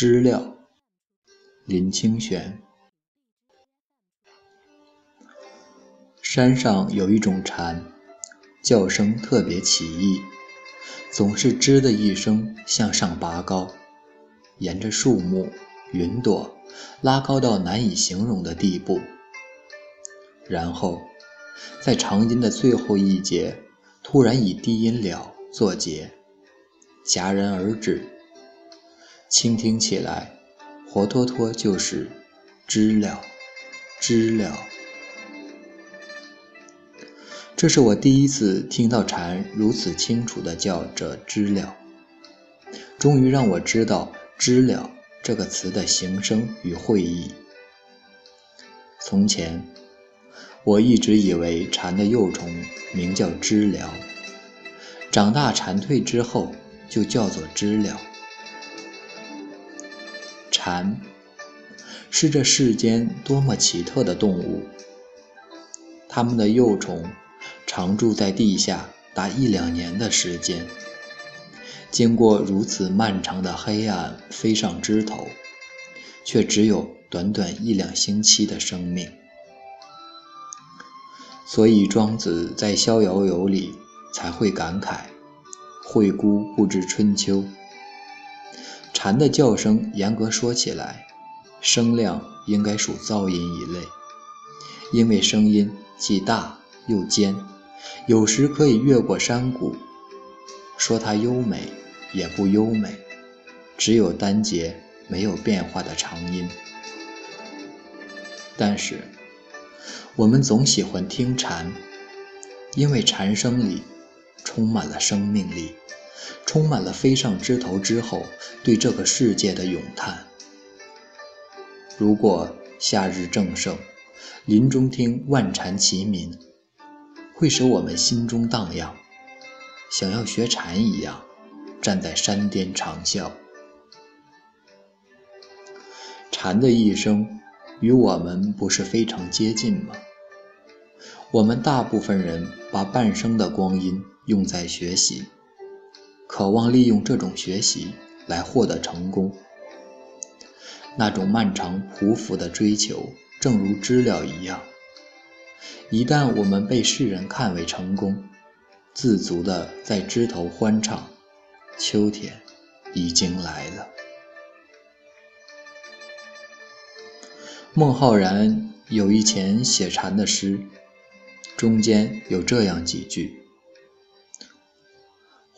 知了，林清玄。山上有一种蝉，叫声特别奇异，总是吱的一声向上拔高，沿着树木、云朵拉高到难以形容的地步，然后在长音的最后一节，突然以低音了作结，戛然而止。倾听起来，活脱脱就是知了，知了。这是我第一次听到蝉如此清楚地叫着知了，终于让我知道“知了”这个词的形声与会意。从前，我一直以为蝉的幼虫名叫知了，长大蝉蜕之后就叫做知了。蝉是这世间多么奇特的动物！它们的幼虫常住在地下达一两年的时间，经过如此漫长的黑暗飞上枝头，却只有短短一两星期的生命。所以庄子在《逍遥游》里才会感慨：“惠姑不知春秋。”蝉的叫声，严格说起来，声量应该属噪音一类，因为声音既大又尖，有时可以越过山谷。说它优美，也不优美，只有单节没有变化的长音。但是，我们总喜欢听蝉，因为蝉声里充满了生命力。充满了飞上枝头之后对这个世界的咏叹。如果夏日正盛，林中听万蝉齐鸣，会使我们心中荡漾，想要学蝉一样，站在山巅长啸。蝉的一生与我们不是非常接近吗？我们大部分人把半生的光阴用在学习。渴望利用这种学习来获得成功，那种漫长匍匐的追求，正如知了一样。一旦我们被世人看为成功，自足的在枝头欢唱，秋天已经来了。孟浩然有一前写蝉的诗，中间有这样几句。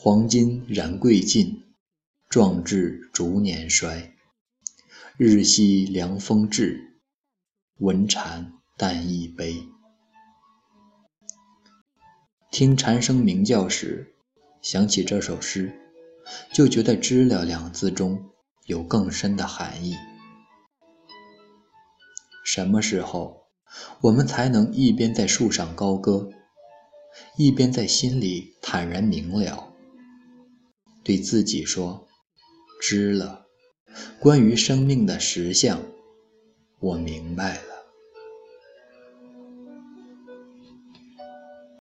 黄金燃贵尽，壮志逐年衰。日夕凉风至，闻蝉但一悲。听蝉声鸣叫时，想起这首诗，就觉得“知了”两字中有更深的含义。什么时候，我们才能一边在树上高歌，一边在心里坦然明了？对自己说：“知了，关于生命的实相，我明白了。”